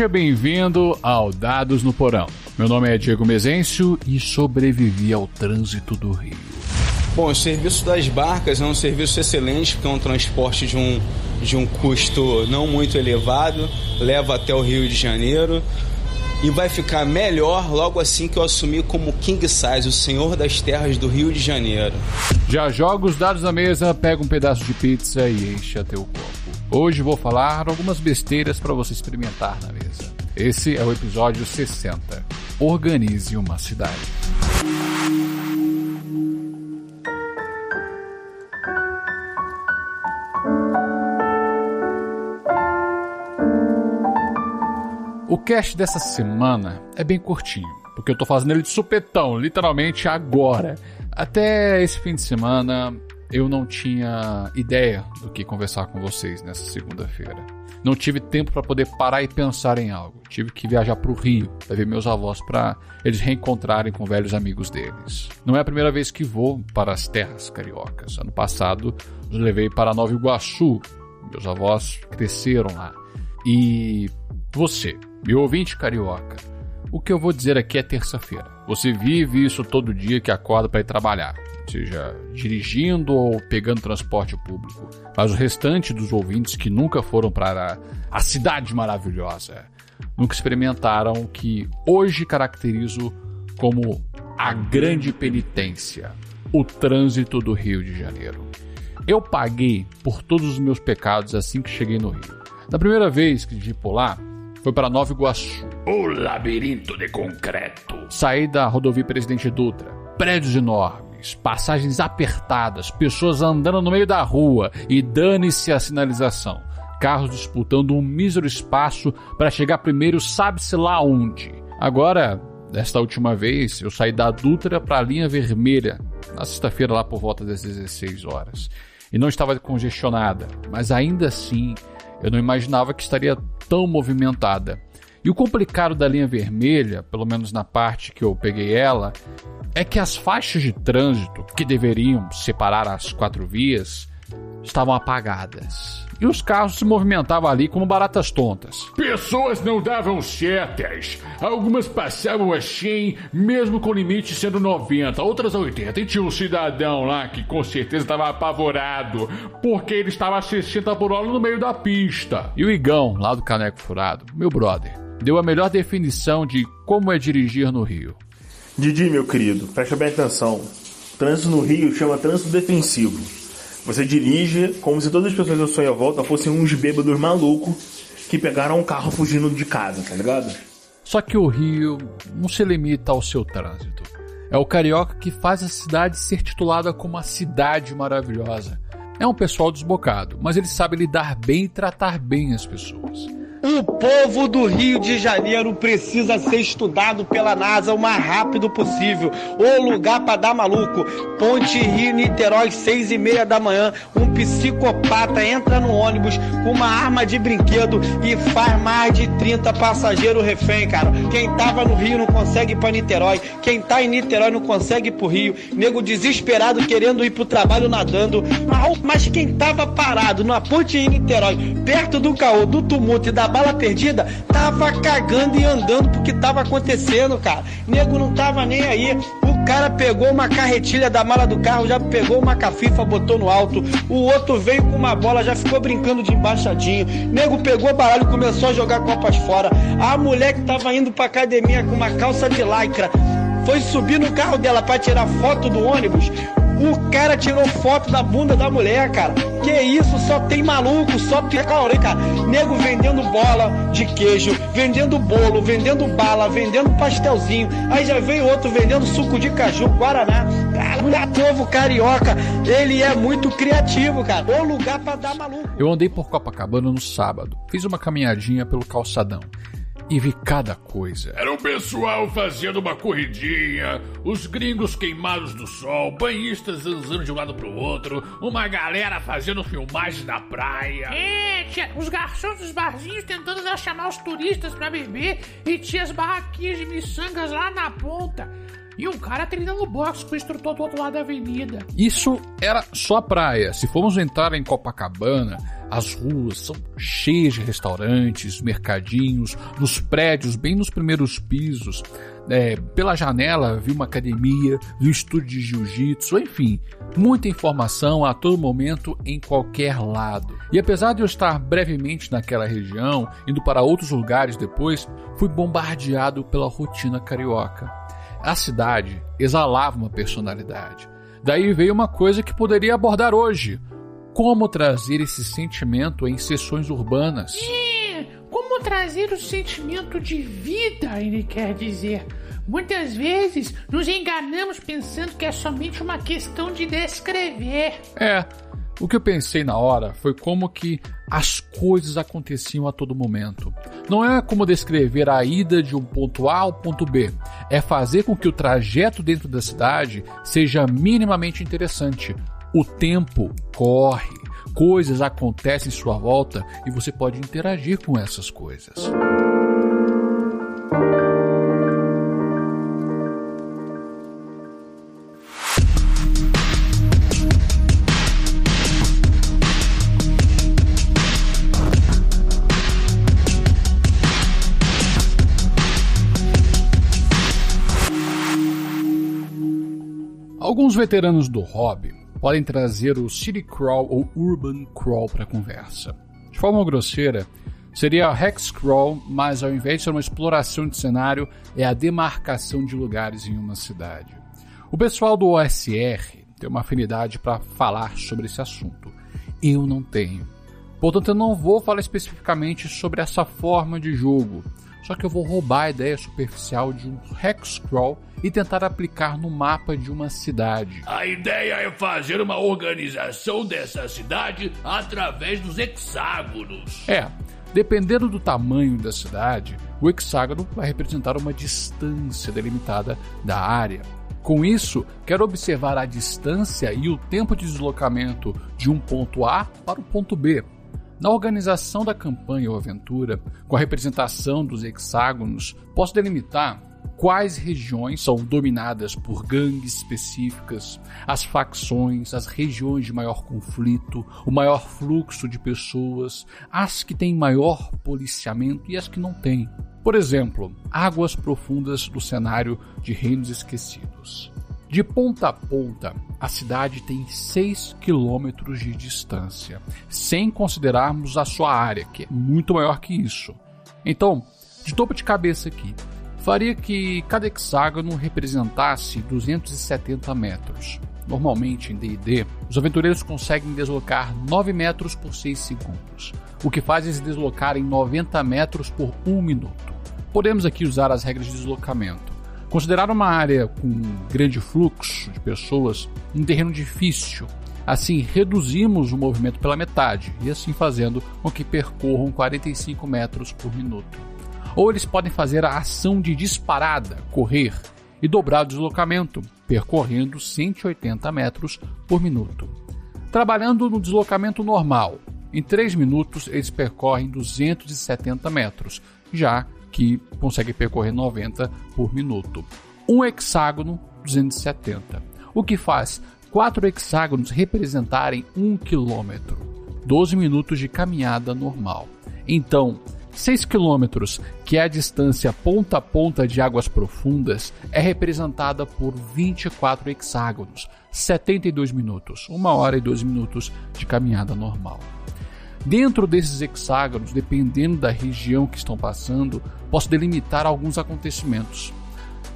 Seja bem-vindo ao Dados no Porão. Meu nome é Diego Mezencio e sobrevivi ao trânsito do Rio. Bom, o serviço das barcas é um serviço excelente, porque é um transporte de um, de um custo não muito elevado, leva até o Rio de Janeiro e vai ficar melhor logo assim que eu assumir como King Size, o senhor das terras do Rio de Janeiro. Já joga os dados na mesa, pega um pedaço de pizza e enche até o copo. Hoje vou falar algumas besteiras para você experimentar na mesa. Esse é o episódio 60. Organize uma cidade. O cast dessa semana é bem curtinho, porque eu tô fazendo ele de supetão, literalmente agora. Até esse fim de semana eu não tinha ideia do que conversar com vocês nessa segunda-feira. Não tive tempo para poder parar e pensar em algo. Tive que viajar para o Rio para ver meus avós para eles reencontrarem com velhos amigos deles. Não é a primeira vez que vou para as terras cariocas. Ano passado os levei para Nova Iguaçu. Meus avós cresceram lá. E você, meu ouvinte carioca, o que eu vou dizer aqui é terça-feira. Você vive isso todo dia que acorda para ir trabalhar seja dirigindo ou pegando transporte público. Mas o restante dos ouvintes que nunca foram para a, cidade maravilhosa, nunca experimentaram o que hoje caracterizo como a grande penitência, o trânsito do Rio de Janeiro. Eu paguei por todos os meus pecados assim que cheguei no Rio. Na primeira vez que dirigi por lá, foi para Nova Iguaçu. O labirinto de concreto. Saí da rodovia Presidente Dutra. Prédios enormes passagens apertadas, pessoas andando no meio da rua e dane-se a sinalização. Carros disputando um mísero espaço para chegar primeiro, sabe-se lá onde. Agora, desta última vez, eu saí da Dutra para a linha vermelha, na sexta-feira, lá por volta das 16 horas. E não estava congestionada, mas ainda assim eu não imaginava que estaria tão movimentada. E o complicado da linha vermelha, pelo menos na parte que eu peguei ela, é que as faixas de trânsito que deveriam separar as quatro vias estavam apagadas. E os carros se movimentavam ali como baratas tontas. Pessoas não davam setas. Algumas passavam a 100, mesmo com o limite sendo 90, outras 80. E tinha um cidadão lá que com certeza estava apavorado, porque ele estava a 60 por hora no meio da pista. E o Igão, lá do Caneco Furado, meu brother, deu a melhor definição de como é dirigir no Rio. Didi, meu querido, presta bem atenção. Trânsito no Rio chama trânsito defensivo. Você dirige como se todas as pessoas à sua volta fossem uns bêbados malucos que pegaram um carro fugindo de casa, tá ligado? Só que o Rio não se limita ao seu trânsito. É o carioca que faz a cidade ser titulada como a cidade maravilhosa. É um pessoal desbocado, mas ele sabe lidar bem e tratar bem as pessoas. O povo do Rio de Janeiro precisa ser estudado pela NASA o mais rápido possível. O lugar para dar maluco. Ponte Rio Niterói, seis e meia da manhã. Um psicopata entra no ônibus com uma arma de brinquedo e faz mais de 30 passageiros refém, cara. Quem tava no Rio não consegue ir pra Niterói. Quem tá em Niterói não consegue ir pro Rio. Nego desesperado querendo ir pro trabalho nadando. Mas quem tava parado na Ponte Rio Niterói, perto do caô, do tumulto e da bala perdida, tava cagando e andando porque tava acontecendo, cara. Nego não tava nem aí. O cara pegou uma carretilha da mala do carro, já pegou uma cafifa, botou no alto. O outro veio com uma bola, já ficou brincando de embaixadinho. Nego pegou baralho e começou a jogar copas fora. A mulher que tava indo pra academia com uma calça de lycra foi subir no carro dela para tirar foto do ônibus. O cara tirou foto da bunda da mulher, cara. Que isso, só tem maluco, só tem calorê, cara. Nego vendendo bola de queijo, vendendo bolo, vendendo bala, vendendo pastelzinho. Aí já veio outro vendendo suco de caju, guaraná. Cara, o povo carioca, ele é muito criativo, cara. O lugar para dar maluco. Eu andei por Copacabana no sábado. Fiz uma caminhadinha pelo calçadão e vi cada coisa. Era o pessoal fazendo uma corridinha, os gringos queimados do sol, banhistas zanzando de um lado pro outro, uma galera fazendo filmagens na praia. É, tia, os garçons dos barzinhos tentando chamar os turistas pra beber e tinha as barraquinhas de miçangas lá na ponta. e um cara treinando boxe com o instrutor do outro lado da avenida. Isso era só a praia. Se formos entrar em Copacabana, as ruas são cheias de restaurantes, mercadinhos, nos prédios, bem nos primeiros pisos. É, pela janela vi uma academia, vi um estúdio de jiu-jitsu, enfim, muita informação a todo momento em qualquer lado. E apesar de eu estar brevemente naquela região, indo para outros lugares depois, fui bombardeado pela rotina carioca. A cidade exalava uma personalidade. Daí veio uma coisa que poderia abordar hoje: como trazer esse sentimento em sessões urbanas. É, como trazer o sentimento de vida, ele quer dizer. Muitas vezes nos enganamos pensando que é somente uma questão de descrever. É, o que eu pensei na hora foi como que as coisas aconteciam a todo momento. Não é como descrever a ida de um ponto A ao ponto B, é fazer com que o trajeto dentro da cidade seja minimamente interessante. O tempo corre, coisas acontecem em sua volta e você pode interagir com essas coisas. Alguns veteranos do hobby podem trazer o City Crawl ou Urban Crawl para a conversa. De forma grosseira, seria a Hex Crawl, mas ao invés de ser uma exploração de cenário, é a demarcação de lugares em uma cidade. O pessoal do OSR tem uma afinidade para falar sobre esse assunto. Eu não tenho. Portanto, eu não vou falar especificamente sobre essa forma de jogo. Só que eu vou roubar a ideia superficial de um hex crawl e tentar aplicar no mapa de uma cidade. A ideia é fazer uma organização dessa cidade através dos hexágonos. É, dependendo do tamanho da cidade, o hexágono vai representar uma distância delimitada da área. Com isso, quero observar a distância e o tempo de deslocamento de um ponto A para o ponto B. Na organização da campanha ou aventura, com a representação dos hexágonos, posso delimitar quais regiões são dominadas por gangues específicas, as facções, as regiões de maior conflito, o maior fluxo de pessoas, as que têm maior policiamento e as que não têm. Por exemplo, águas profundas do cenário de Reinos Esquecidos. De ponta a ponta, a cidade tem 6 quilômetros de distância, sem considerarmos a sua área, que é muito maior que isso. Então, de topo de cabeça aqui, faria que cada hexágono representasse 270 metros. Normalmente em D&D, os aventureiros conseguem deslocar 9 metros por 6 segundos, o que faz eles deslocarem 90 metros por 1 minuto. Podemos aqui usar as regras de deslocamento. Considerar uma área com grande fluxo de pessoas um terreno difícil. Assim, reduzimos o movimento pela metade, e assim fazendo com que percorram 45 metros por minuto. Ou eles podem fazer a ação de disparada, correr, e dobrar o deslocamento, percorrendo 180 metros por minuto. Trabalhando no deslocamento normal, em 3 minutos eles percorrem 270 metros, já que consegue percorrer 90 por minuto. Um hexágono, 270, o que faz quatro hexágonos representarem 1 km, 12 minutos de caminhada normal. Então, 6 km, que é a distância ponta a ponta de águas profundas, é representada por 24 hexágonos, 72 minutos, 1 hora e 2 minutos de caminhada normal. Dentro desses hexágonos, dependendo da região que estão passando, posso delimitar alguns acontecimentos.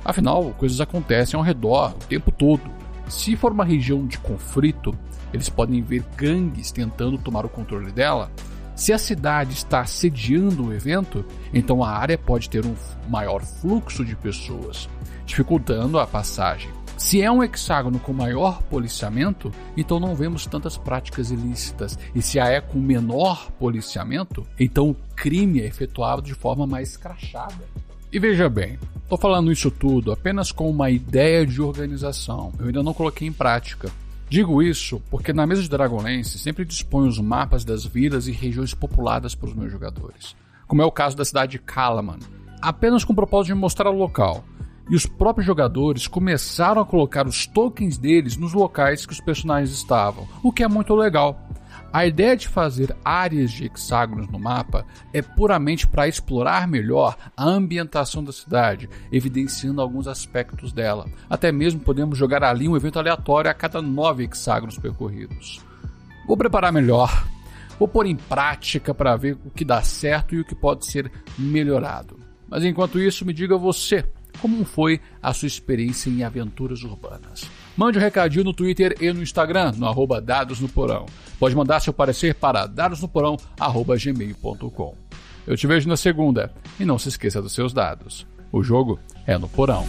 Afinal, coisas acontecem ao redor o tempo todo. Se for uma região de conflito, eles podem ver gangues tentando tomar o controle dela. Se a cidade está sediando o evento, então a área pode ter um maior fluxo de pessoas, dificultando a passagem. Se é um hexágono com maior policiamento, então não vemos tantas práticas ilícitas. E se a é com menor policiamento, então o crime é efetuado de forma mais escrachada. E veja bem, estou falando isso tudo apenas com uma ideia de organização. Eu ainda não coloquei em prática. Digo isso porque na mesa de Dragonlance sempre disponho os mapas das vilas e regiões populadas para os meus jogadores, como é o caso da cidade de Kalaman, apenas com o propósito de mostrar o local e os próprios jogadores começaram a colocar os tokens deles nos locais que os personagens estavam, o que é muito legal. A ideia de fazer áreas de hexágonos no mapa é puramente para explorar melhor a ambientação da cidade, evidenciando alguns aspectos dela. Até mesmo podemos jogar ali um evento aleatório a cada nove hexágonos percorridos. Vou preparar melhor, vou pôr em prática para ver o que dá certo e o que pode ser melhorado. Mas enquanto isso, me diga você, como foi a sua experiência em aventuras urbanas? Mande um recadinho no Twitter e no Instagram, no arroba Dados no Porão. Pode mandar seu parecer para dadosnoporão.gmail.com. Eu te vejo na segunda e não se esqueça dos seus dados. O jogo é no Porão.